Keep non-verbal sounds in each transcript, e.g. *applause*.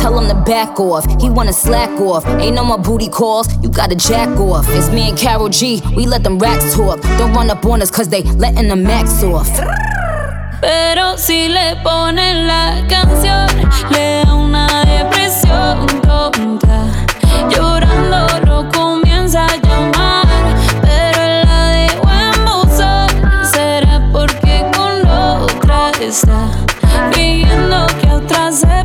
Tell him to back off. He wanna slack off. Ain't no more booty calls, you gotta jack off. It's me and Carol G, we let them racks talk. Don't run up on us cause they letting the max off. Pero si le ponen la canción, le da una depresión tonta. Llorando no comienza a llamar, pero la buzón. Será porque con otra está que otra se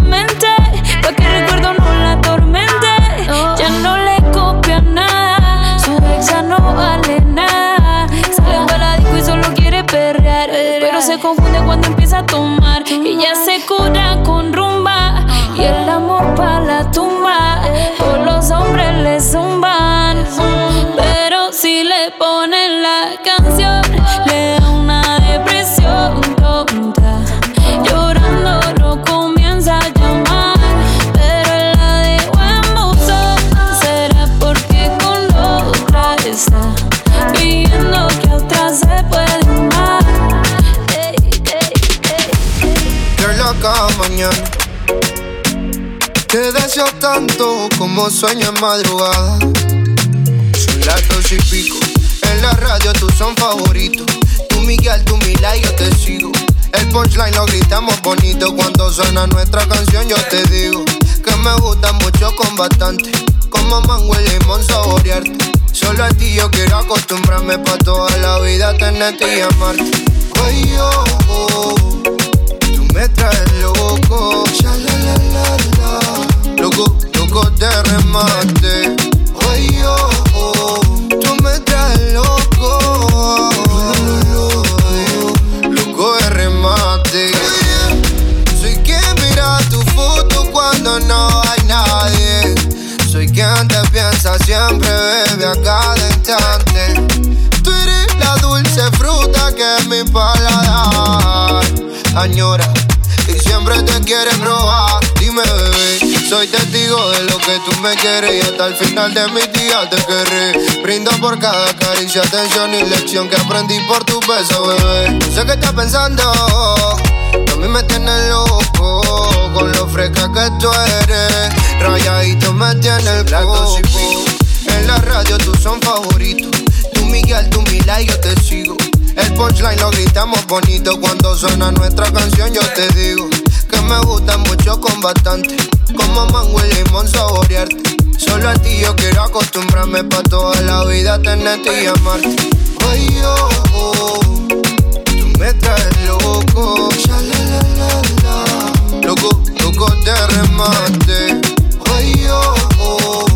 Te deseo tanto como sueño en madrugada. Son las dos y pico. En la radio tú son favoritos. Tú Miguel, tú Mila y yo te sigo. El punchline lo gritamos bonito. Cuando suena nuestra canción, yo te digo que me gusta mucho con bastante. Como mango y limón saborearte. Solo a ti yo quiero acostumbrarme pa' toda la vida tenerte y amarte. Ay, oh, oh. Me traes loco, ya la la la la. Loco, loco de remate. Ay, oh, oh. Tú me traes. Loco añora y siempre te quiere probar. Dime, bebé, soy testigo de lo que tú me quieres y hasta el final de mis días te querré. Brindo por cada caricia, atención y lección que aprendí por tu beso, bebé. No sé qué estás pensando, a mí me tienes loco con lo fresca que tú eres. Rayadito me tiene el coco. En la radio tú son favoritos. Tú Miguel, tú Mila y yo te sigo. El punchline lo gritamos bonito cuando suena nuestra canción. Yo te digo que me gusta mucho con bastante. Como mango y limón saborearte. Solo a ti yo quiero acostumbrarme pa' toda la vida tenerte y amarte. Ay, oh, oh, tú me traes loco. Ya, la, la, la. Loco, loco de remate. Ay, oh, oh,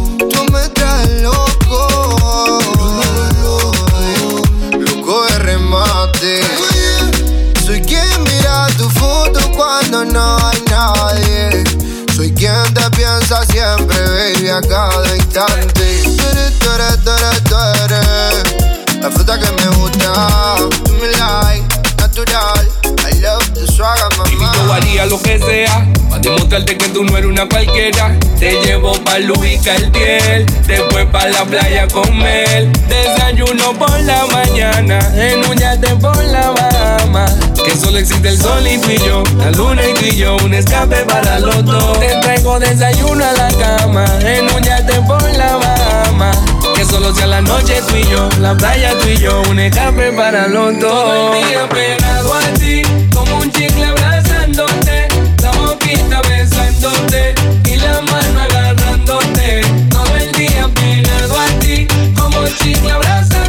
a cada instante. Tú eres, tú eres, tú eres, tú eres La fruta que me gusta. Tú me like, natural. I love the swag mamá. Yo haría lo que sea para demostrarte que tú no eres una cualquiera. Te llevo pa' Luis Cartier, después pa' la playa con Mel. Desayuno por la mañana, en un yate por la Bahama. Que solo existe el sol y tú y yo, la luna y tú y yo, un escape para los dos. Te traigo desayuno a la cama, en un yate por la Bahama. Que solo sea la noche tú y yo, la playa tú y yo, un escape para los dos. Todo el día pegado a ti, como un chicle abrazándote, la boquita besándote y la mano agarrándote. Todo el día pegado a ti, como un chicle abrazándote,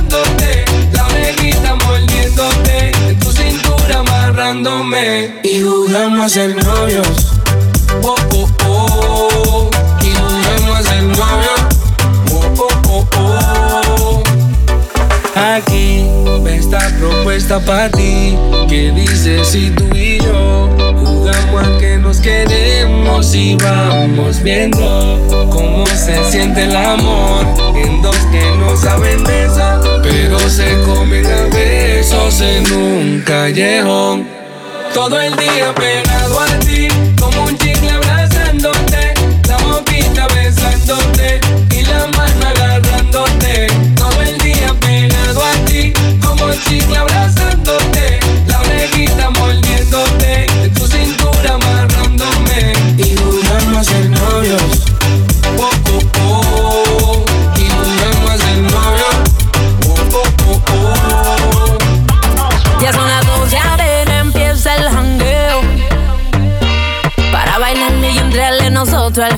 a ser novios. Oh, oh, oh, y jugamos a ser novios. Oh, oh, oh, oh. Aquí esta propuesta para ti que dice si tú y yo jugamos a que nos queremos y vamos viendo cómo se siente el amor en dos que no saben de eso pero se comen a besos en un callejón todo el día pegado a ti como un chicle abrazándote la boquita besándote y la mano agarrándote. Todo el día pegado a ti como chicle abrazándote la orejita mordiéndote de tu cintura amarrándome. Y jugamos a ser novios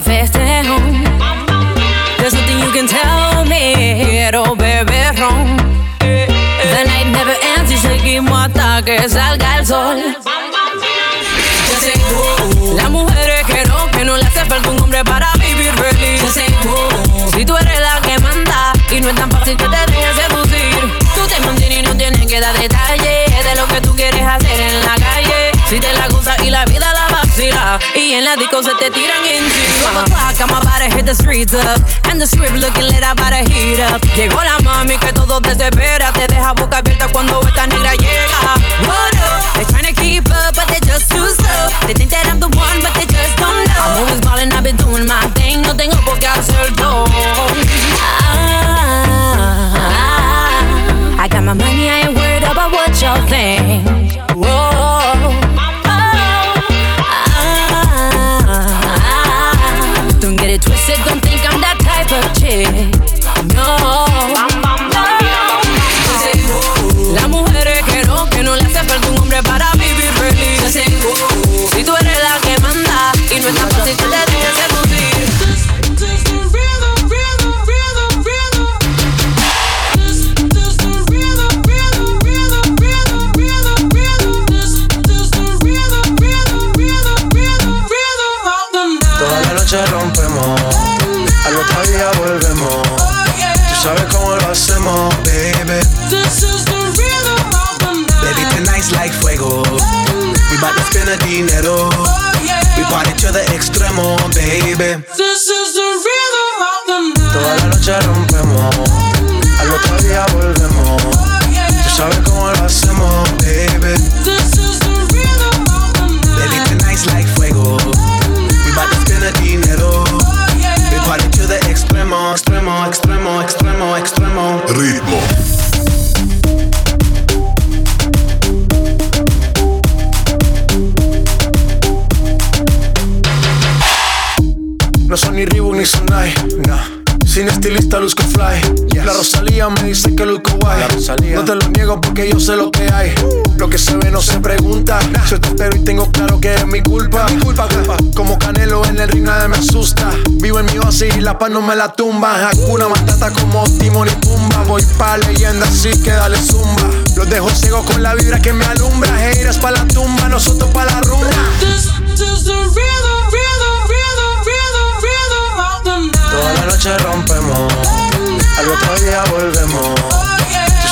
festejo. There's nothing you can tell me, oh bebé ron. The night never ends y seguimos hasta que salga el sol. Ya sé, Las mujeres que no, que no le hace falta un hombre para vivir feliz. Ya sé, Si tú eres la que manda y no es tan fácil que te dejes seducir. Tú te mantienes y no tienes que dar detalles de lo que tú quieres hacer en la calle. Si te la gozas y la vida la y en la disco se te tiran encima. O'clock, I'm about to hit the streets up and the script looking lit, about to heat up. Llegó la mami que todo desespera, te deja boca abierta cuando esta negra llega. What up? They trying to keep up, but they just too slow. They think that I'm the one, but they just don't know. I'm always ballin', I've been doing my thing, no tengo por qué hacer todo. Ah, I got my money, I ain't worried about what y'all think. That porque yo sé lo que hay. Lo que se ve no se pregunta. Yo te espero y tengo claro que es mi culpa. Mi culpa, culpa. Como Canelo en el ring nadie me asusta. Vivo en mi oasis y la paz no me la tumba. Hakuna Matata como Timon y Pumba. Voy pa' leyenda así que dale zumba. Los dejo ciego con la vibra que me alumbra. Haters pa' la tumba, nosotros pa' la rumba. Toda la noche rompemos, al otro día volvemos.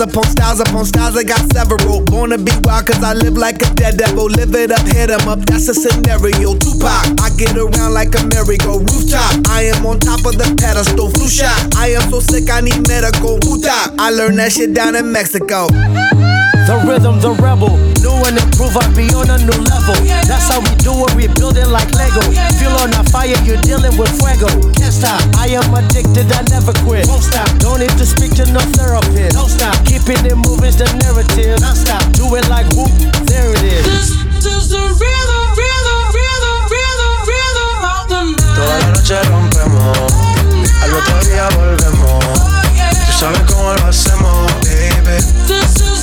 Styles upon styles upon styles, I got several. Born to be wild, cause I live like a dead devil. Live it up, hit em up, that's a scenario. Tupac, I get around like a merry-go rooftop. I am on top of the pedestal, flu shot. I am so sick, I need medical. Utah, I learned that shit down in Mexico. The rhythm, the rebel. New and improve, I be on a new level. That's how we do it, we build it like Lego. Feel on a fire, you're dealing with fuego. Can't stop, I am addicted, I never quit. Won't stop, don't need to speak to no therapist. Don't stop, keeping it moving's the narrative. Don't stop, do it like whoop, there it is. This, this the rhythm, rhythm, rhythm, rhythm, rhythm of the night. Toda la noche rompemos, al otro día volvemos. Oh, Tú sabes cómo lo hacemos, baby. This is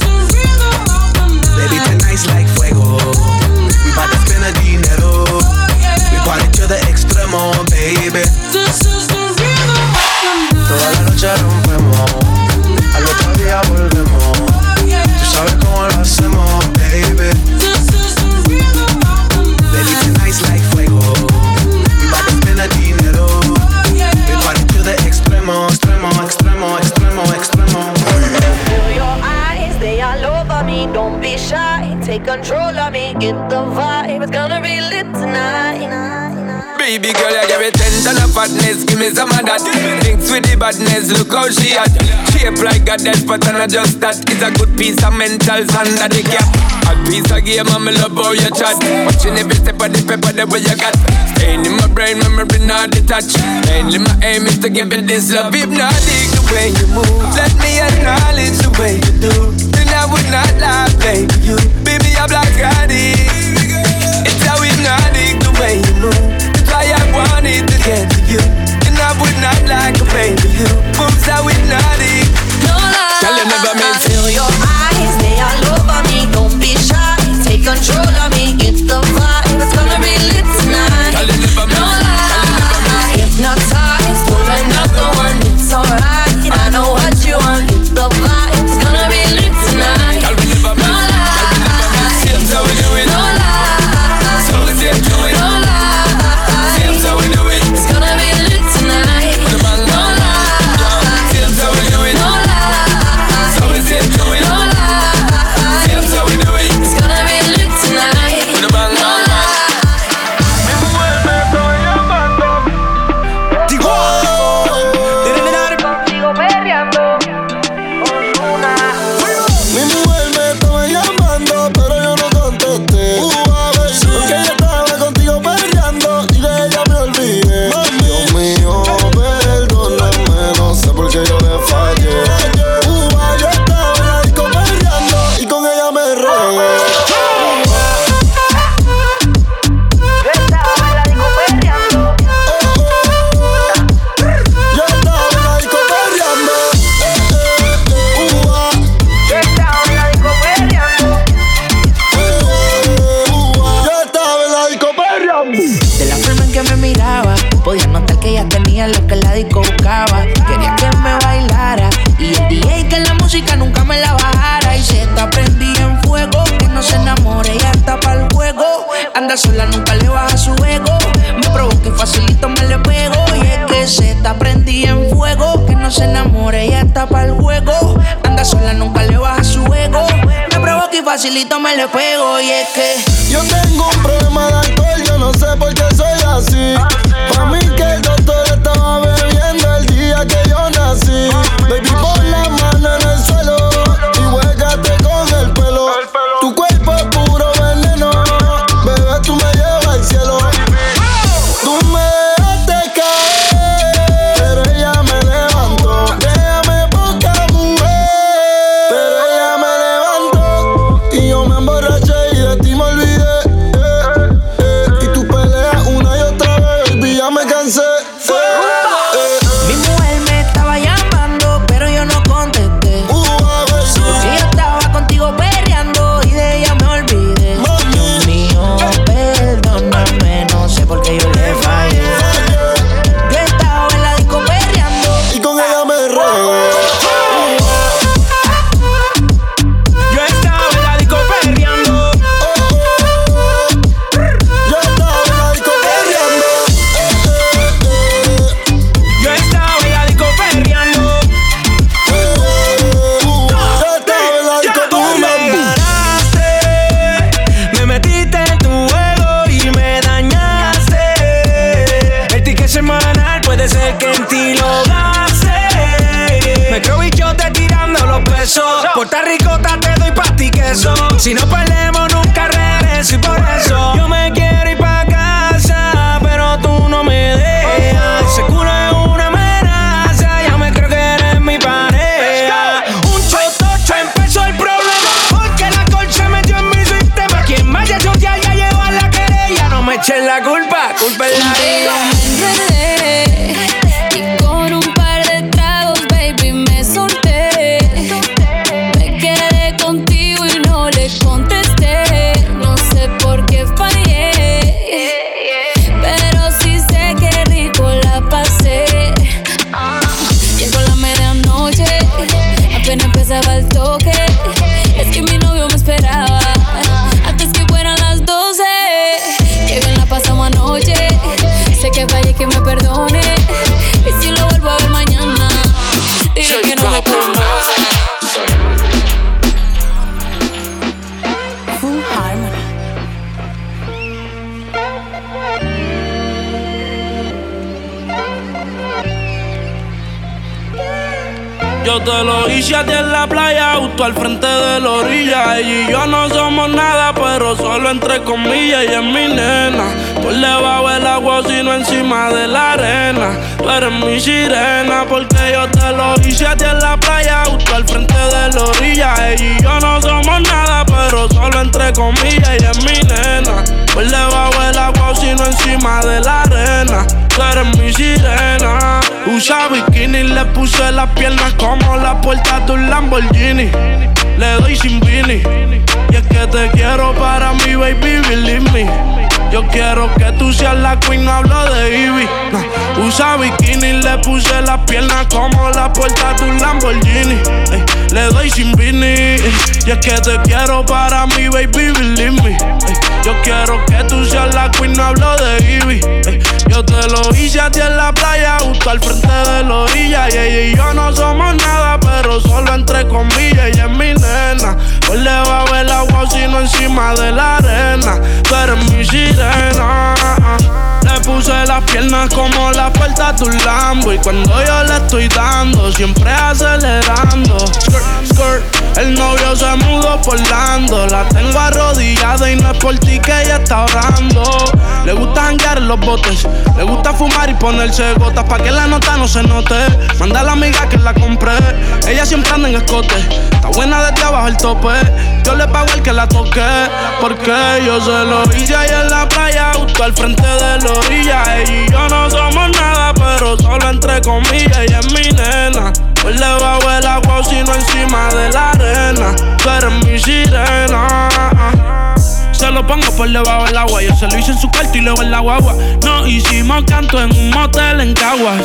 control of me. Get the vibe, it's gonna be lit tonight. Baby girl, you give me ten ton of fatness, give me some of that. Thinks with the badness, look how she at. Shape like a death, but I'm not just that. It's a good piece of mental under the cap. A piece of game, I'm love how you chat. Watching every step of the paper, the way you got. Staying in my brain, memory not detached. Mainly my aim is to give you this love. Hypnotic the way you move. Let me acknowledge the way you do. Then I would not lie, baby. You, baby, I'm like addict. It's how hypnotic the way you move. I wanted to get to you. And I would not like a baby. You moves how hypnotic. No lie. Te lo hice a ti en la playa, justo al frente de la orilla. Ella y yo no somos nada, pero solo entre comillas. Ella es mi nena. Por debajo del agua, sino encima de la arena. Tú eres mi sirena, porque yo te lo hice a ti en la playa, justo al frente de la orilla. Ella y yo no somos nada, pero solo entre comillas. Ella es mi nena. Por debajo del agua, sino encima de la arena. Tú eres mi sirena. Usa bikini, le puse las piernas como la puerta de un Lamborghini. Le doy sin vini. Y es que te quiero para mi baby, believe me. Yo quiero que tú seas la queen, no hablo de Ivy. Usa bikini, le puse las piernas como la puerta de un Lamborghini. Le doy sin vini. Y es que te quiero para mi baby, believe me. Yo quiero que tú seas la queen, no hablo de Ivy. Yo te lo hice a ti en la playa, justo al frente de la orilla. Y ella y yo no somos nada, pero solo entre comillas. Ella es mi nena. Por debajo del agua, sino encima de la arena. Tú eres mi sirena. Le puse las piernas como la puerta de un Lambo. Y cuando yo le estoy dando, siempre acelerando. El novio se mudó por Lando. La tengo arrodillada y no es por ti que ella está orando. Le gusta janguear los botes. Le gusta fumar y ponerse gotas pa' que la nota no se note. Manda a la amiga que la compré. Ella siempre anda en escote. Está buena desde abajo el tope. Yo le pago el que la toque. Porque yo se lo hice ahí en la playa, justo al frente de la orilla. Ella y yo no somos nada, pero solo entre comillas. Ella es mi nena. Por debajo del agua, sino encima de la arena. Tú eres mi sirena. Se lo pongo por debajo del agua. Yo se lo hice en su cuarto y luego en la guagua. No hicimos canto en un motel en Caguas.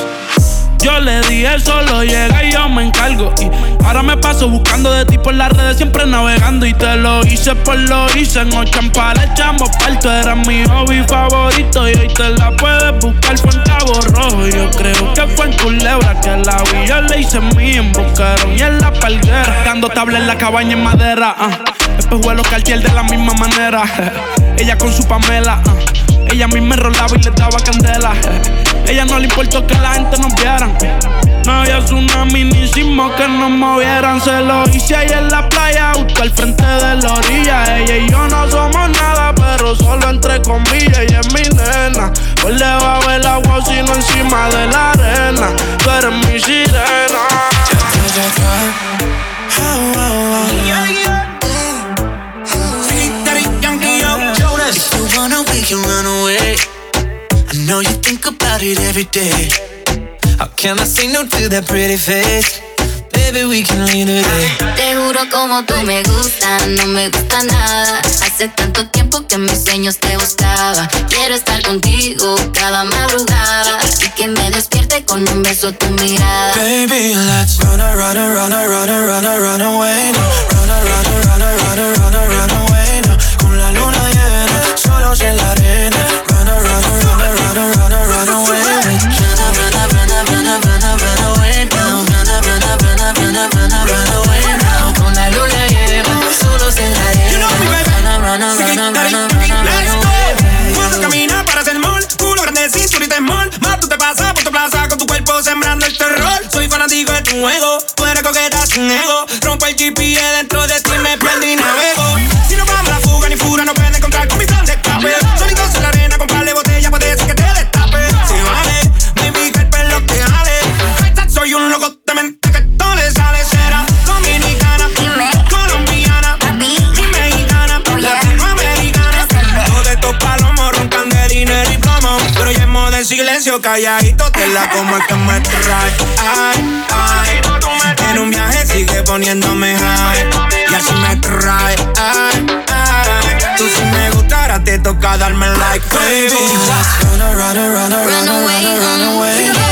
Yo le dije solo llega y yo me encargo. Y ahora me paso buscando de ti por las redes, siempre navegando. Y te lo hice por lo hice. En ocho le echamos parto. Era mi hobby favorito. Y hoy te la puedes buscar fue en Cabo Rojo. Yo creo que fue en Culebra que la vi. Yo le hice mí en y en la palguera. Dando tabla en la cabaña en madera. ah. Espejuelos Cartier de la misma manera. *laughs* Ella con su Pamela. ah. Ella a mí me rolaba y le daba candela. Ella no le importó que la gente nos vieran. No había tsunami ni sismo que nos movieran. Se lo hice ahí en la playa, justo al frente de la orilla. Ella y yo no somos nada, pero solo entre comillas. Ella es mi nena. Por debajo del agua, sino encima de la arena. Tú eres mi sirena. We can run away. I know you think about it every day. How can I say no to that pretty face? Baby, we can leave today. Te juro como tú me gustas, no me gusta nada. Hace tanto tiempo que mis sueños te buscaba. Quiero estar contigo cada madrugada y que me despierte con un beso tu mirada. Baby, let's run, run, run, run, run, a, run away. Run, run, run, run, run, run sembrando el terror. Soy fanático de tu juego, tú eres coqueta sin ego. Rompo el GPS dentro de ti, me prendo y navego. Calladito te la como es que me trae. Ay, ay. En un viaje sigue poniéndome high. Y así me trae. Ay, ay. Tú si me gustara te toca darme like, baby. Run, run, run, run, away, run away.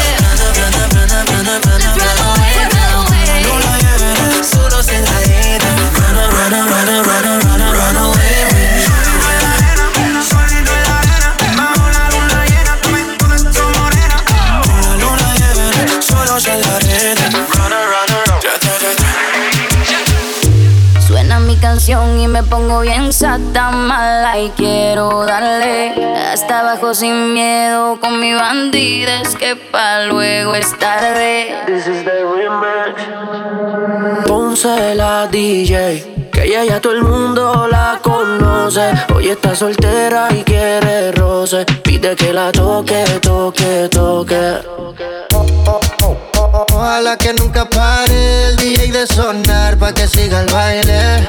Me pongo bien sata mala y quiero darle hasta abajo sin miedo con mi bandida es que pa luego es tarde. Ponce la DJ, que ella ya todo el mundo la conoce. Hoy está soltera y quiere roce. Pide que la toque, toque, toque. Ojalá que nunca pare el DJ de sonar pa' que siga el baile.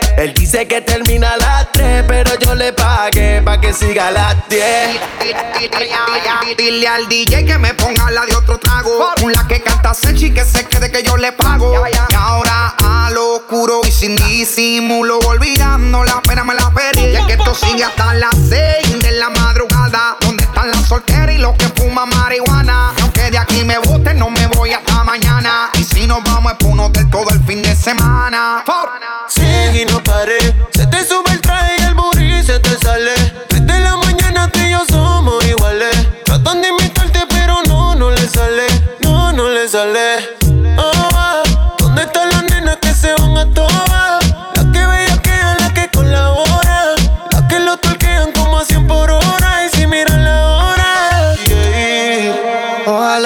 Él dice que termina a las 3, pero yo le pagué pa' que siga a las 10. Dile al DJ que me ponga la de otro trago. Una que canta Sechi que se quede que yo le pago. Y ahora a lo oscuro y sin disimulo, olvidando la pena me la perdí. Y es que esto sigue hasta las 6 de la madrugada. ¿Dónde están las solteras y los que fuman marihuana? Aunque de aquí me guste, no me voy hasta mañana. Si nos vamos es pa' un hotel todo el fin de semana. Sigue y no paré. Se te sube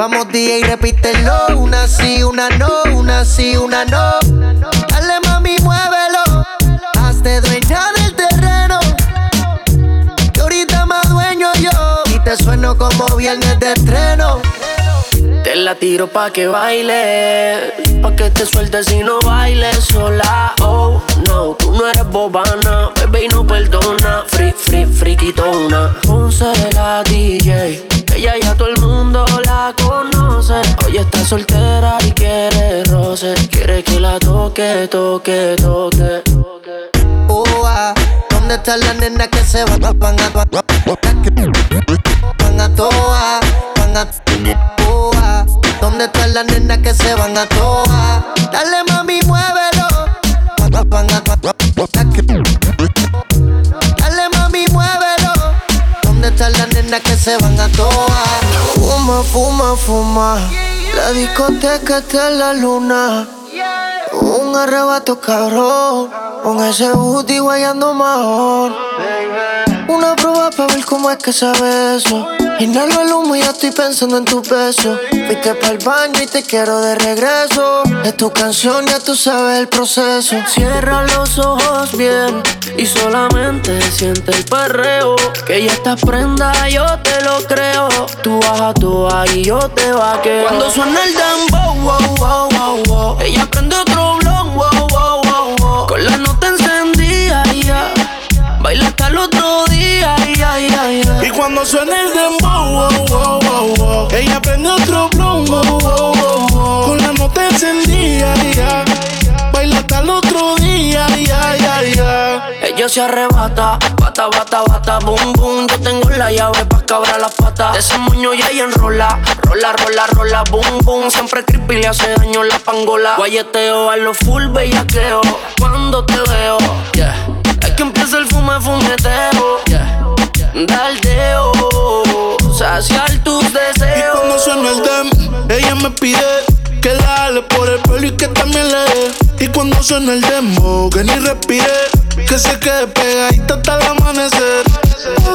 Vamos DJ, repítelo, una sí, una no, una sí, una no. Dale mami, muévelo, hazte dueña del terreno. Que ahorita más dueño yo, y te sueno como viernes de estreno. Te la tiro pa' que baile, pa' que te sueltes y no bailes sola. Oh, no, tú no eres bobana, bebé y no perdona. Free, free, friquitona. Ponce la DJ, ella ya todo el mundo la conoce. Hoy está soltera y quiere roce, quiere que la toque, toque, toque. Oh, ¿Dónde están las nenas que se van, van a van a toa, van a toa? ¿Dónde están las nenas que se van a toa? Dale mami, muévelo. Van a Dale nenas que se van a toa? Fuma, fuma, fuma. La discoteca está en la luna. Un arrebato cabrón, con ese booty guayando mejor. Una prueba para ver cómo es que sabe eso. Inhalo el humo y ya estoy pensando en tu beso. Fuiste para el baño y te quiero de regreso. Es tu canción, ya tú sabes el proceso. Cierra los ojos bien y solamente siente el perreo. Que ya estás prenda, yo te lo creo. Tú bajas tú y yo te vaqueo. Cuando suena el dembow, wow, wow, wow, wow. Ella prende otro blog, wow, wow, wow, wow. Con la suena el dembow, wow, wow, wow, wow. Ella prende otro blon, wow, wow, wow, wow. Con la nota encendida, ya. Baila hasta el otro día, ya, ya, ya. Ella se arrebata, bata, bata, bata, boom, boom. Yo tengo la llave pa' cabrar las patas. De ese moño ya ella enrola, rola, rola, rola, boom, boom. Siempre creepy le hace daño la pangola. Guayeteo a lo full bellaqueo. Cuando te veo, yeah. Es que empieza el fume, fumeteo, yeah. Daldeo, saciar tus Y deseos. cuando suena el dem, ella me pide que la jale por el pelo y que también le dé. Y cuando suena el demo, que ni respire, que se quede pegadita hasta el amanecer.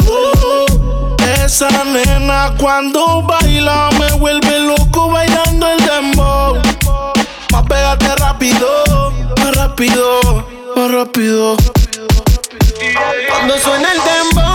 Uh, esa nena cuando baila me vuelve loco bailando el dembow. Más pégate rápido, más rápido, más rápido. Cuando suena el dembow,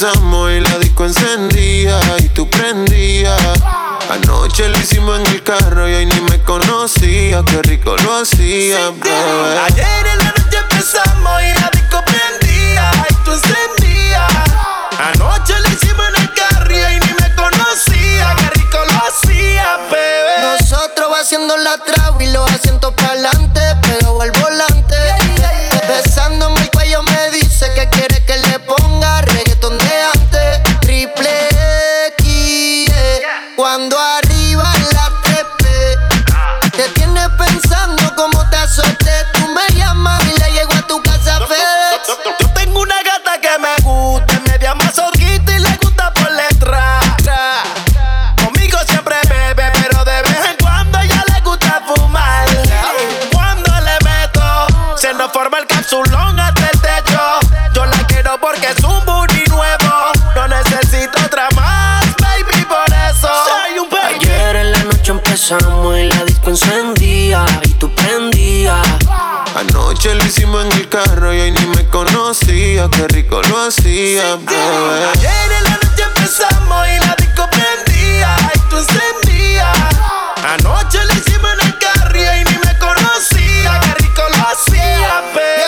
empezamos y la disco encendía y tú prendías. Anoche lo hicimos en el carro y hoy ni me conocía, qué rico lo hacía, bebé. Ayer en la noche empezamos y la disco prendía y tú encendías. Anoche lo hicimos en el carro y ni me conocía, qué rico lo hacía, bebé. Nosotros va haciendo la trago y los asientos para adelante, pegado al volante. Anoche lo hicimos en el carro y hoy ni me conocía, qué rico lo hacía, bebé. Ayer en la noche empezamos y la disco prendía y tú encendías. Anoche lo hicimos en el carro y hoy ni me conocía, qué rico lo hacía, bebé.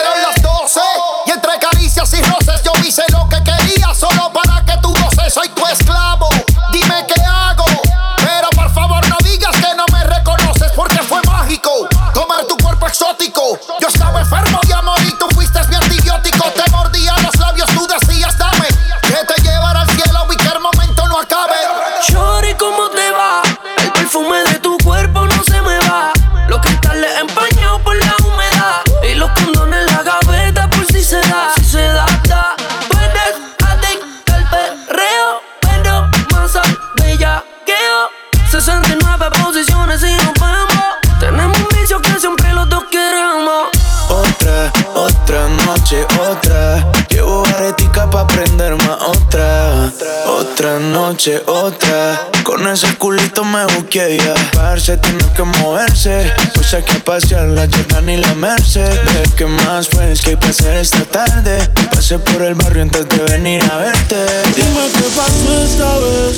Noche, otra. Con ese culito me busqué ya. Parce, tiene que moverse. Pues hay que pasear la Jordan y la Merced. Ve que más pues que hay que hacer esta tarde. Pasé por el barrio antes de venir a verte. Dime qué pasó esta vez,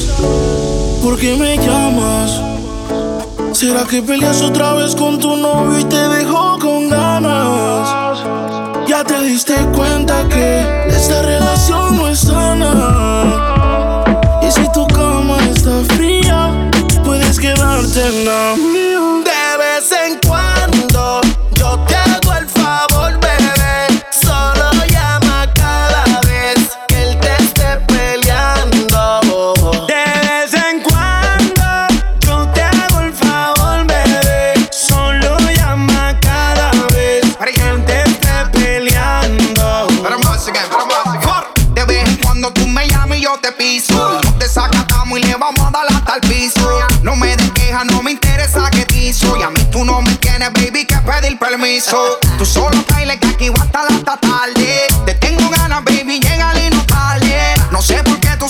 ¿por qué me llamas? ¿Será que peleas otra vez con tu novio y te dejó con ganas? Ya te diste cuenta que esta relación no es sana. now.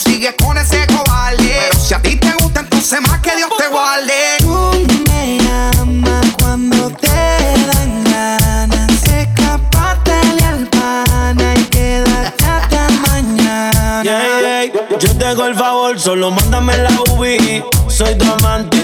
Sigues con ese cobarde. Pero si a ti te gusta, entonces más que Dios te guarde. Tú me llamas cuando te dan ganas. Al pana y quedarte hasta mañana. Yeah, yeah. Yo te hago el favor, solo mándame la UBI. Soy tu amante,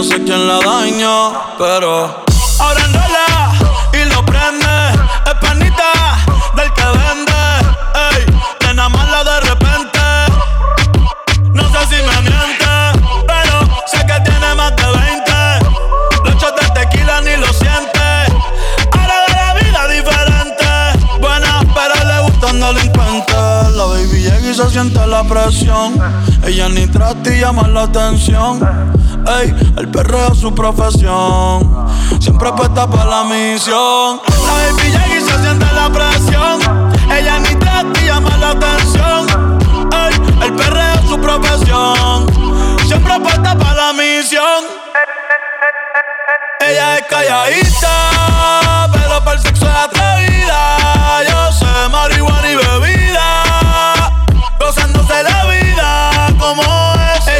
no sé quién la dañó, pero su profesión. Siempre apuesta para la misión. La baby y se siente la presión. Ella ni y llama la atención. El perreo es su profesión. Siempre apuesta para la misión. Ella es calladita, pero para el sexo es atrevida. Yo sé marihuana y bebida, gozándose la vida como es.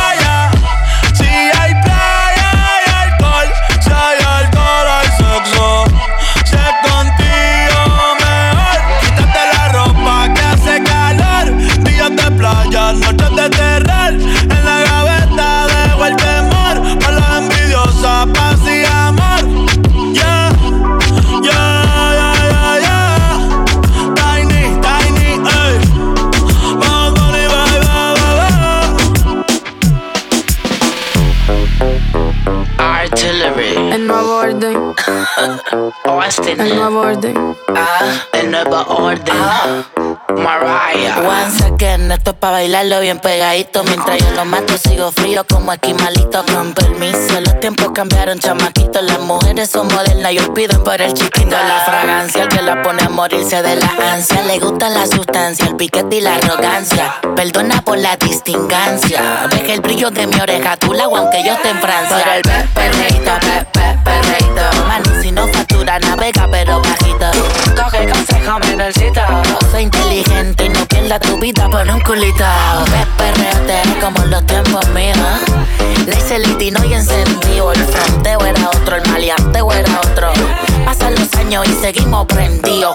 noches de terror. En la gaveta dejo el temor. Para las envidiosas, paz y amor. Yeah, yeah, yeah, yeah, yeah. Tiny, tiny, ey. Vamos, Bunny, bye, bye, bye, bye Artillery. El nuevo orden. *laughs* Austin. El nuevo orden. Ah, el nuevo orden. Mariah. Once again, esto es pa' bailarlo bien pegadito. Mientras yo lo mato, sigo frío como esquimalito. Con permiso, los tiempos cambiaron, chamaquitos. Las mujeres son modernas y os piden por el chiquito. La fragancia, el que la pone a morirse de la ansia. Le gusta la sustancia, el piquete y la arrogancia. Perdona por la distingancia. Deja el brillo de mi oreja, tú la aunque yo esté en Francia. Por el pe- perreíto, pe- pe- perreíto. Mano, si no factura, navega, pero bajito. Coge consejo, menorcito. Soy inteligente y no pierda tu vida por un culito. Perreate como los tiempos míos. Le hice litino y encendido. El fronteo era otro, el maleanteo era otro. Pasan los años y seguimos prendidos.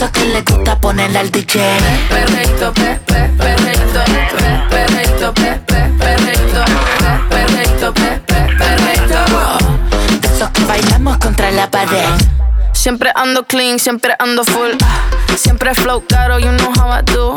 Esos que le gusta ponerle al DJ. Perreito, pe, pe, perreito, pe, perreito, pe, pe, perreito, pe, perreito, pe, pe, perreito. De esos que bailamos contra la pared. Siempre ando clean, siempre ando full. Siempre flow caro, you know how I do.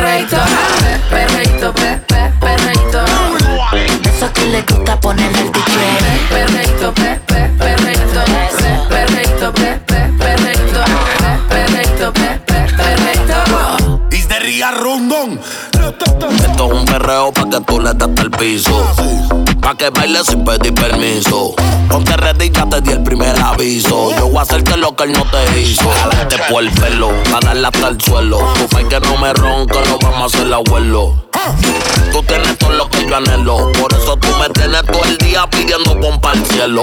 pe, perreito, pe, pe, perreito. De esos que le gusta ponerle al DJ. Perreito, pe, pe, perreito, pe, perreito, pe, pe, perreito, pe, perreito, pe, pe, perreito. Is de Ria Rondón. Esto es un perreo pa' que tú le das al piso. Pa' que bailes sin pedir permiso. Ponte ready, ya te di el primer aviso. Yo voy a hacerte lo que él no te hizo. Jalarte por el pelo, pa' darle hasta el suelo. Tu que no me ronca, no vamos a hacer abuelo. Tú tienes todo lo que yo anhelo. Por eso tú me tienes todo el día pidiendo pompa al cielo.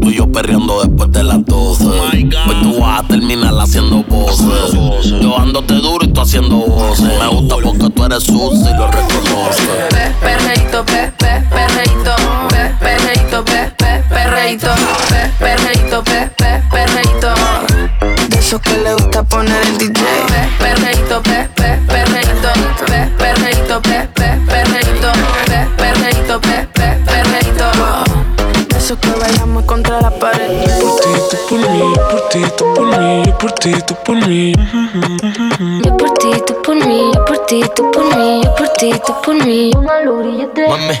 Tú y yo perreando después de las 12. Hoy tú vas a terminar haciendo voces. Yo ándote duro y tú haciendo voces. Me gusta porque tú eres sucia y lo. Pe, perreito, pe, pe, perreito, pe, perreito, pe, pe, perreito, pe, perreito, pe, pe, perreito. De esos que le gusta poner el DJ. Pe, perreito, pe, pe, perreito, pe, perreito, pe, pe, perreito, pe, perreito, pe, pe, perreito. De esos que bailamos contra la tú por mí, por ti, tú por mí, yo por ti, tú por mí. Yo por ti, tú por mí, yo por ti, tú por mí, yo por ti, tú por mí. Mami.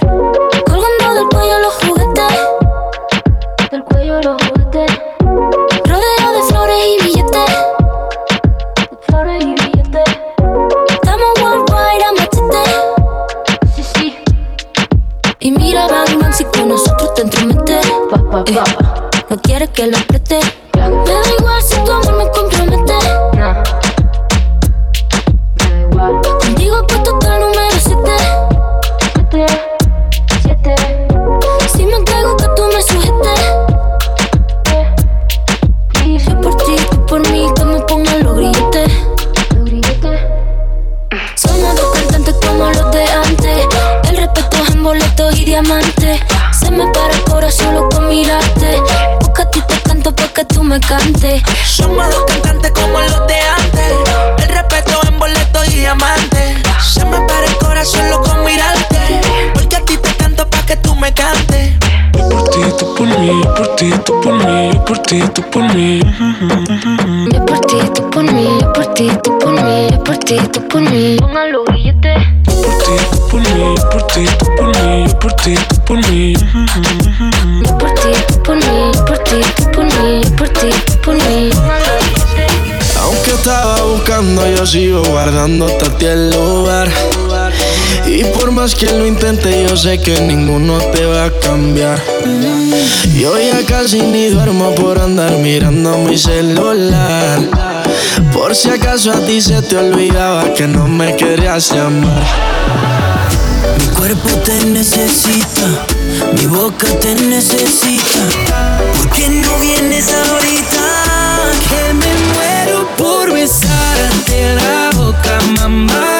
Colgando del cuello los juguetes, del cuello los juguetes. Rodeo de flores y billetes, de flores y billetes. Estamos worldwide a machete, sí, sí. Y mira, Batman, si con nosotros te entrometes. Eh, no quieres que lo apriete. Me da igual si tu amor me compromete. Contigo puesto hasta el número 7. Si me entrego que tú me sujetes. Yo por ti, tú por mí, que me pongan los grilletes. Somos dos cantantes como los de antes. El respeto es en boletos y diamantes. Se me para el corazón solo con mirarte. Canto porque tú me cantes. Somos dos cantantes como los de antes. El respeto en boleto y diamante. Se me para el corazón loco con mirarte. Porque a ti te canto pa' que tú me cantes. Por ti, tú por mí, por ti, tú por mí, yo por ti, tú por mí. Yo por ti, tú por mí, yo por ti, tú por mí, yo por ti, tú por mí. Pongan los billetes. Por ti, tú por mí, por ti, tú por mí, yo por ti, tú por mí. Yo sigo guardándote a el lugar. Y por más que lo intente, yo sé que ninguno te va a cambiar. Yo ya casi ni duermo por andar mirando mi celular. Por si acaso a ti se te olvidaba que no me querías llamar. Mi cuerpo te necesita, mi boca te necesita. ¿Por qué no vienes ahorita? Que me besarte la boca, mamá.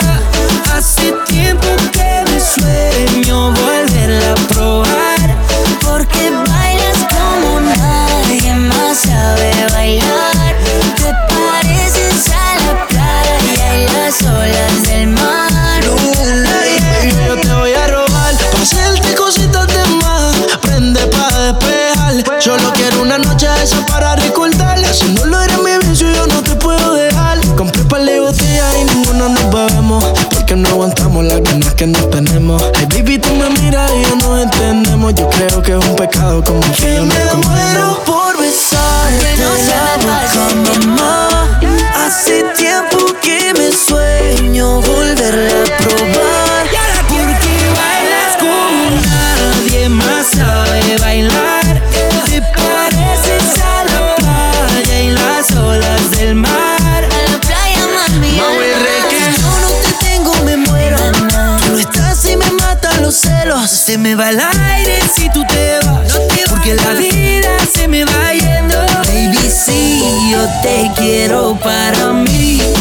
Hace tiempo que me sueño volverla a probar. Porque bailas como nadie más sabe bailar. Yo creo que es un pecado como que yo no Me comemos muero por besarte Que no se la me boca, mamá. Hace tiempo que me sueño volverla a probar. Porque bailas como nadie más sabe bailar. Te pareces a la playa y las olas del mar. A la playa, mami. Mami, que yo no te tengo, me muero. Tú no estás y me matan los celos. Se me va el si tú te vas. Porque la vida se me va yendo. Baby, si yo te quiero para mí.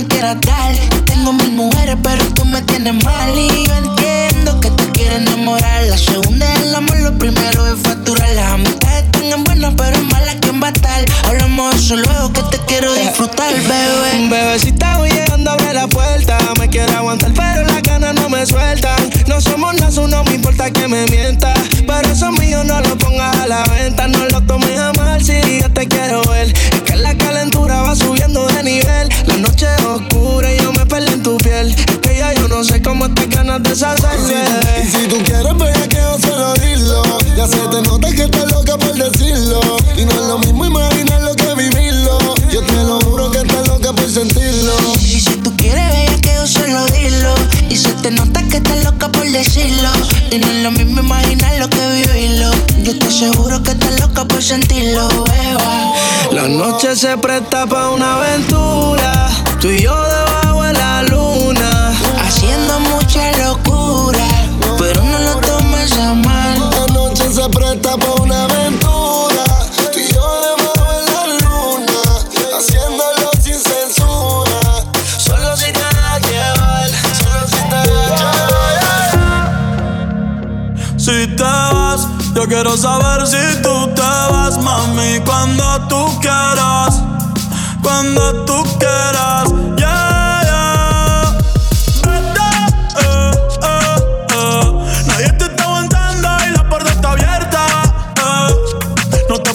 Me quieras dar. Tengo mil mujeres, pero tú me tienes mal. Y ganas de. Y si tú quieres ver que yo solo dilo. Ya se te nota que estás loca por decirlo. Y no es lo mismo imaginar lo que vivirlo. Yo te lo juro que estás loca por sentirlo. Y si tú quieres ver que yo solo dilo Y se te nota que estás loca por decirlo Y no es lo mismo imaginar lo que vivirlo Yo te aseguro que estás loca por sentirlo, beba La noche se presta pa' una aventura. Tú y yo debajo de la luna. Haciendo mucha locura Pero no lo tomes a mal La noche se presta pa' una aventura. Tú y yo debajo de la luna. Haciéndolo sin censura. Solo si te dejas llevar. Solo si te dejas Si te vas, yo quiero saber si tú te vas, mami, cuando tú quieras, cuando tú quieras,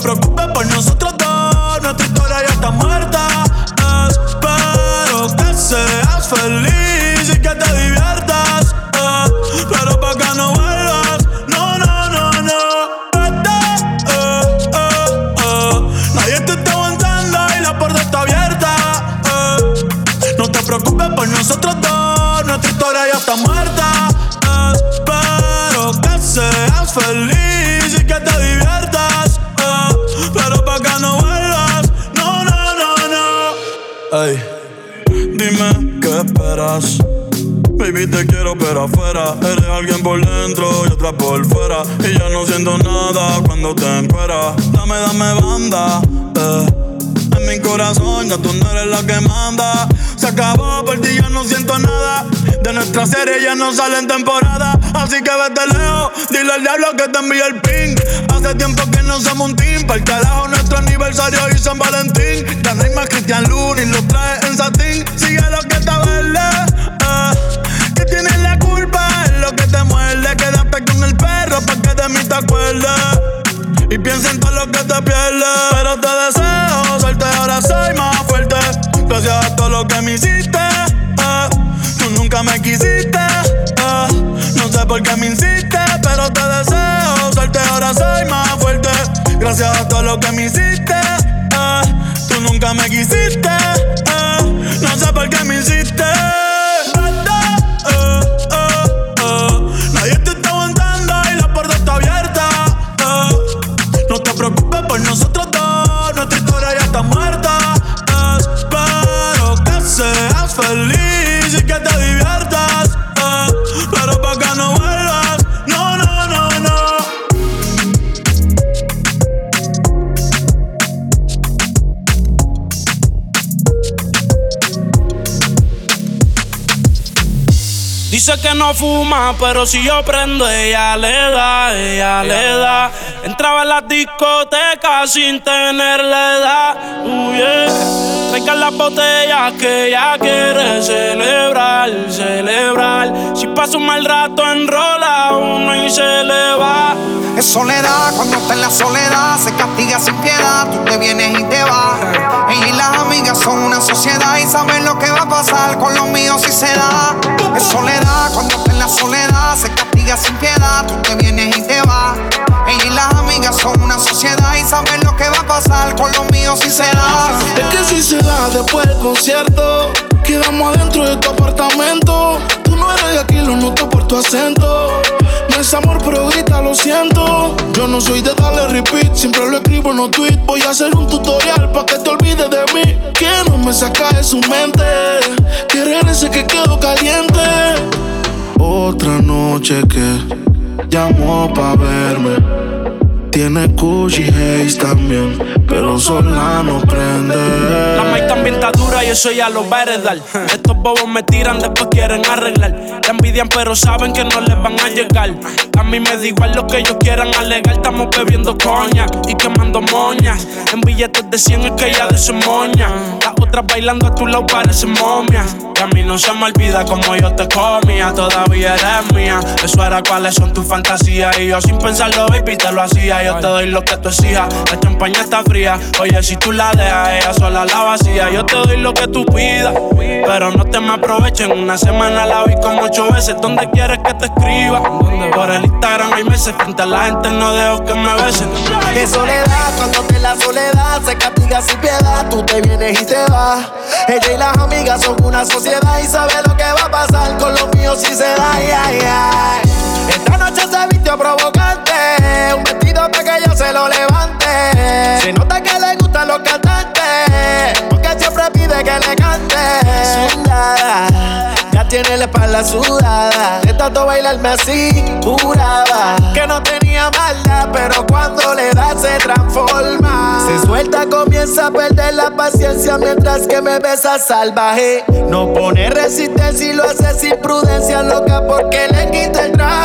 preocupes por nosotros dos, nuestra historia ya está muerta. Espero que seas feliz y que te diviertas, pero pa' que no vuelvas. No, no, no, no. Vete, eh, eh, eh. Nadie te está aguantando y la puerta está abierta. eh. No te preocupes por nosotros dos, nuestra historia ya está muerta. Espero que seas feliz qué esperas. Baby, te quiero, pero afuera. Eres alguien por dentro y otra por fuera. Y ya no siento nada cuando te encueras. Dame, dame banda, eh. En mi corazón ya tú no eres la que manda. Se acabó, por ti ya no siento nada. De nuestra serie ya no sale en temporada. Así que vete lejos, dile al diablo que te envíe el ping. Hace tiempo que no somos un team. Para el carajo, nuestro aniversario y San Valentín. Ya no hay más Cristian Luna lo trae en satín. Sigue lo que está verde. eh. Que tienes la culpa, lo que te muerde. Quédate con el perro pa' que de mí te acuerdes. Y piensa en todo lo que te pierdes. Pero te deseo suerte, ahora soy más fuerte. Gracias a todo lo que me hiciste. eh. Tú nunca me quisiste. eh. No sé por qué me insiste, pero te deseo suerte, ahora soy más fuerte. Gracias a todo lo que me hiciste. eh. Tú nunca me quisiste. eh. No sé por qué me hiciste. Eh. Nadie te está aguantando y la puerta está abierta. No te preocupes por nosotros dos, nuestra historia ya está muerta. Espero que seas feliz Dice que no fuma, pero si yo prendo, ella le da, ella le da. Entraba en las discotecas sin tener la edad. Uh, yeah. Traigan las botellas que ella quiere celebrar, celebrar. Si pasa un mal rato, enrola uno y se le va. Es soledad, cuando está en la soledad, se castiga sin piedad. Tú te vienes y te vas. Ella y las amigas son una sociedad y saben lo que va a pasar con los míos si se da. Tú te vienes y te vas. Ella y las amigas son una sociedad y saben lo que va a pasar con los míos si se da. Es que si se da después del concierto, quedamos adentro de tu apartamento. Tú no eres de aquí, lo noto por tu acento. No es amor, pero grita, lo siento. Yo no soy de darle repeat, siempre lo escribo en los tweets. Voy a hacer un tutorial para que te olvides de mí. Que no me saca de su mente. Que regrese que quedo caliente. Otra noche que llamó pa' verme. Tiene Gucci también, pero sola no prende. La maíz también está dura y eso ya lo va a. Estos bobos me tiran, después quieren arreglar. La envidian, pero saben que no les van a llegar. A mí me da igual lo que ellos quieran alegar. Estamos bebiendo coña y quemando moñas. En billetes de 100 es que ella de su moña. Las otras bailando a tu lado parecen momias. Y a mí no se me olvida como yo te comía. Todavía eres mía. Eso era cuáles son tus fantasías. Y yo sin pensarlo, baby, te lo hacía. Yo te doy lo que tú exijas. La champaña está fría. Oye, si tú la dejas, ella sola la vacía. Yo te doy lo que tú pidas. Pero no te me aprovechen. Una semana la vi como ocho veces. ¿Dónde quieres que te escriba? Por el Instagram hay meses. Frente a la gente no dejo que me besen. Qué soledad, cuando te la soledad se castiga sin piedad, tú te vienes y te vas. Ella y las amigas son una sociedad y sabe lo que va a pasar con los míos si se da. ay, ay. Esta noche se vistió provocante, un vestido para que yo se lo levante. Se nota que le gustan los cantantes, porque siempre pide que le cante. Sudada, ya tiene la espalda sudada, de tanto bailarme así, juraba que no tenía maldad, pero cuando le da se transforma. Se suelta, comienza a perder la paciencia mientras que me besa salvaje. No pone resistencia y lo hace sin prudencia, loca porque le quita el traje.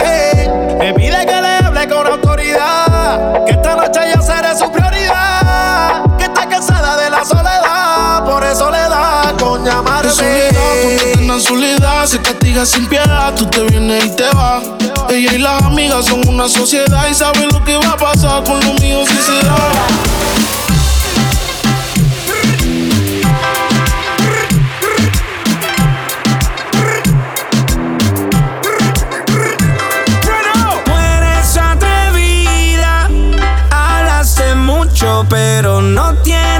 Se castiga sin piedad, tú te vienes y te vas. Ella y las amigas son una sociedad y saben lo que va a pasar con los míos si se da. Pero no tienes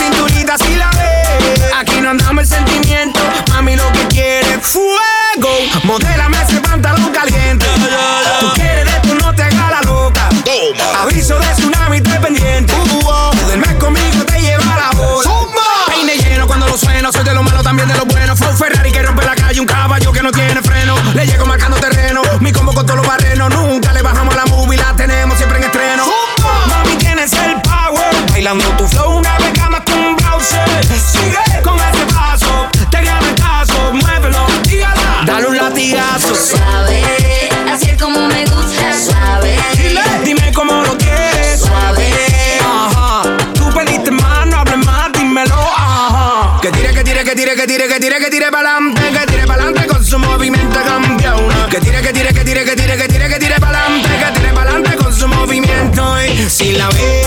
away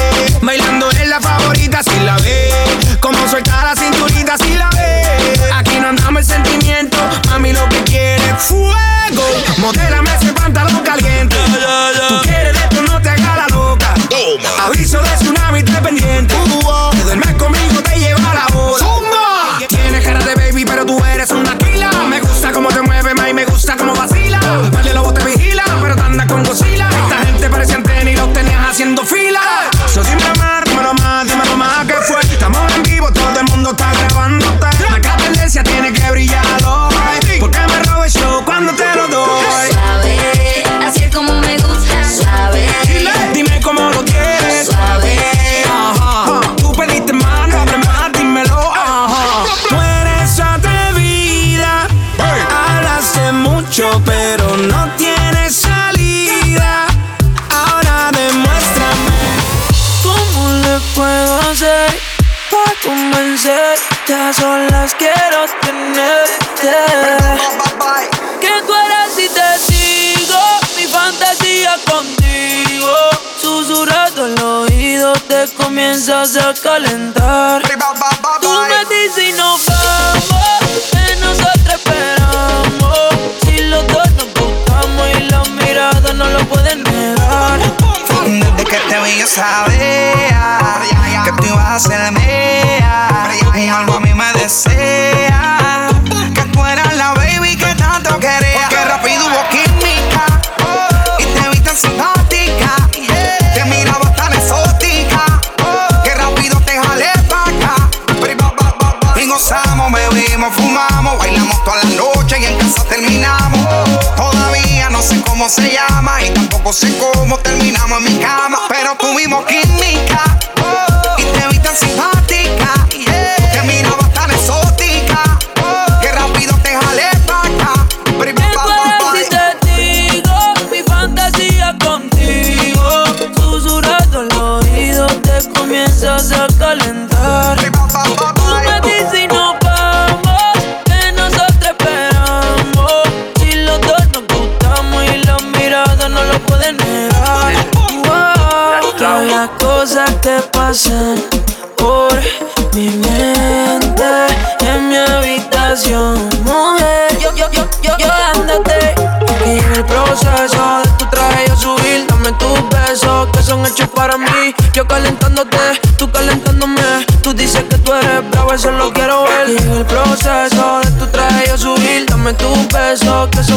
seco.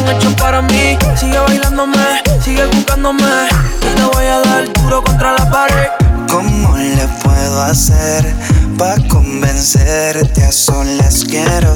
están hechos para mí. Sigue bailándome, sigue buscándome. Yo te voy a dar duro contra la pared. ¿Cómo le puedo hacer para convencerte? A solas quiero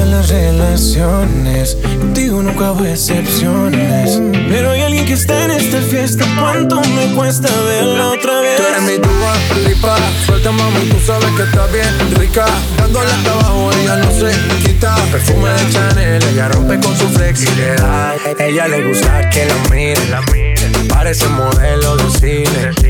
Toditas las relaciones, contigo nunca hubo excepciones. Pero hay alguien que está en esta fiesta. ¿Cuánto me cuesta verla otra vez? Tú eres mi dúa, lipa. Suelta mami, tú sabes que está bien rica. Dándole hasta abajo, ella no se quita. Perfume de Chanel, ella rompe con su flexibilidad Ella le gusta que la mire. Parece modelo de cine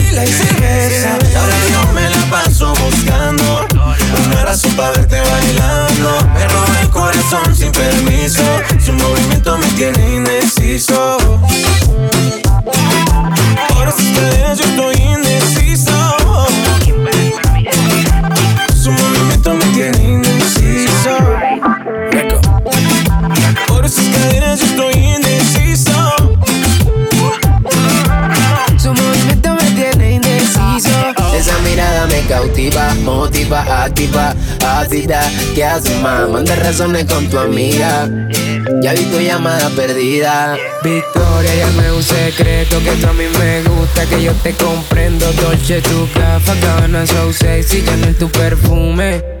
y cerveza. Ahora yo me la paso buscando una razón para verte bailando. Me roba el corazón sin permiso. Su movimiento me tiene indeciso. Cautiva, motiva, activa, ácida. ¿Qué haces, más? Manda razones con tu amiga. Ya vi tu llamada perdida. Victoria, ya no es un secreto que tú a mí me gusta, que yo te comprendo. Dolce, tu café, cabana, so sexy, en tu perfume.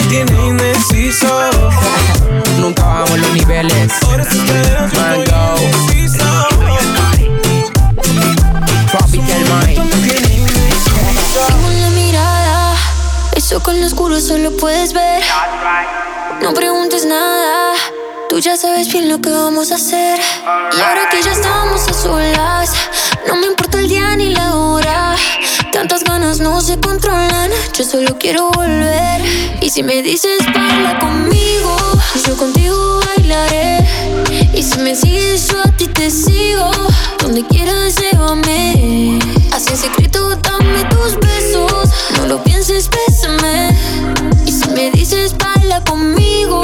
tiene indeciso. Nunca bajamos los niveles. Mango. Tropical Mind. Tengo la mirada, eso con lo oscuro solo puedes ver. No preguntes nada, tú ya sabes bien lo que vamos a hacer. Y ahora que ya estamos a solas, no me importa Tantas ganas no se controlan, yo solo quiero volver. Y si me dices baila conmigo, yo contigo bailaré. Y si me sigues, yo a ti te sigo. Donde quieras, llévame. Así en secreto, dame tus besos. No lo pienses, bésame. Y si me dices baila conmigo,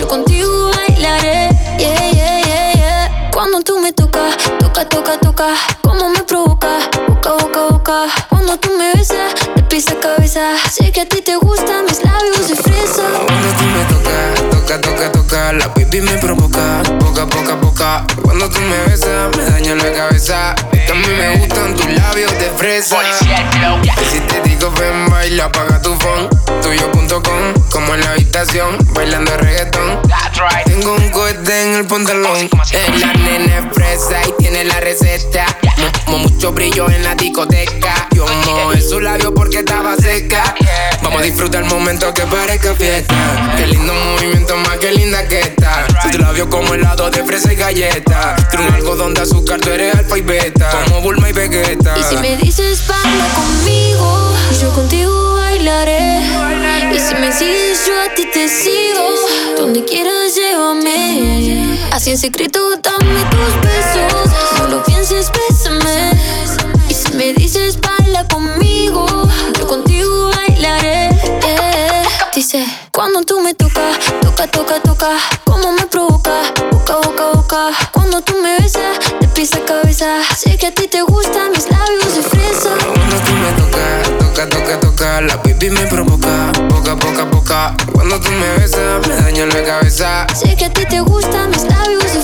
yo contigo bailaré. Yeah, yeah, yeah, yeah. Cuando tú me tocas, toca, toca, toca. Como me provoca, boca, boca, boca. Cuando tú me besas, de pies a cabeza. Sé que a ti te gustan mis labios de fresa. Cuando tú me tocas, toca, toca, toca, la baby me provoca, poca, poca, poca. Cuando tú me besas, me daña la cabeza. Que a mí me gustan tus labios de fresa. Y si te digo ven, baila, apaga tu phone. Tuyo.com, como en la habitación, bailando reggaetón. Tengo un cohete en el pantalón. Es la nena es fresa y tiene la receta. Mu- mucho brillo en la discoteca. Yo mojé su labio porque estaba seca. Vamos a disfrutar el momento que parezca fiesta. Qué lindo movimiento, más que linda que está. Si tu labio como helado de fresa y galleta. Tú un algodón de azúcar, tú eres alfa y beta. Como Bulma y Vegeta. Y si me dices baila conmigo, yo contigo bailaré. Y si me sigues, yo a ti te sigo. Donde quieras, llévame. Así en secreto, dame tus besos. No lo pienses, bésame. Y si me dices baila conmigo, yo contigo bailaré. Yeah. Dice, cuando tú me tocas, toca, toca, toca. Como me provoca, boca, boca, boca. Cuando tú me besas, de pies a cabeza. Sé que a ti te gustan mis me provoca, poca, poca, poca. Cuando tú me besas, me daña la cabeza. Sé que a ti te gustan mis labios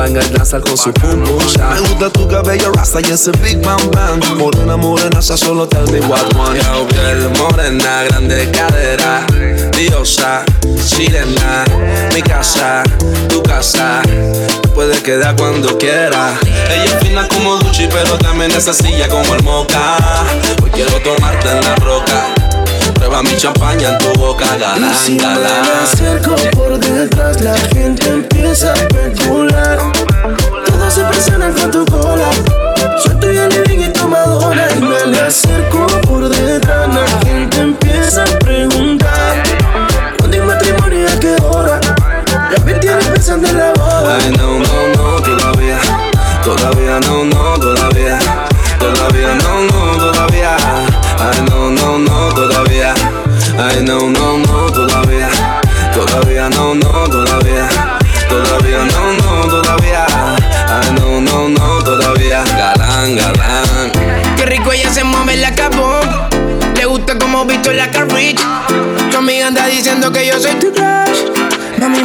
Banga danza con su pum pum. Me gusta tu cabello rasta y ese big bang bang. Morena, morena, ya solo tell me what one. Yo, girl, morena, grande cadera. Diosa, sirena, mi casa, tu casa. Puedes quedar cuando quieras. Ella es fina como Gucci, pero también es así ya como el moca. Hoy quiero tomarte en la roca. Prueba mi champaña en tu boca, galán, si galán. Me acerco por detrás, la gente empieza a especular. Todos se presionan con tu cola. Soy tuya, living y tomadora. Y me le acerco por detrás, la gente empieza a preguntar. ¿Cuándo hay matrimonio y a qué hora? Ya me tienes pensando en la boda.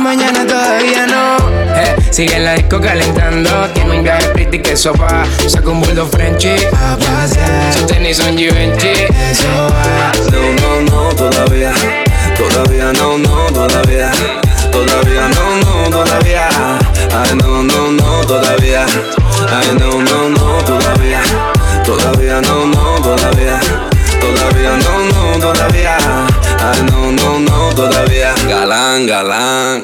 mañana todavía no. Eh, sigue en la disco calentando. Tiene un viaje pretty que sopa. Saca un bulldog Frenchy. A pasear. Sus tenis son Givenchy. Eso va. No, no, no, todavía. Todavía no, no, todavía. Todavía no, no, todavía. Ay, no, no, no, todavía. Ay, no, no, no, todavía. Todavía no, no, todavía. Todavía no, no, todavía. Ah, no, no, no, todavía. Galán, galán.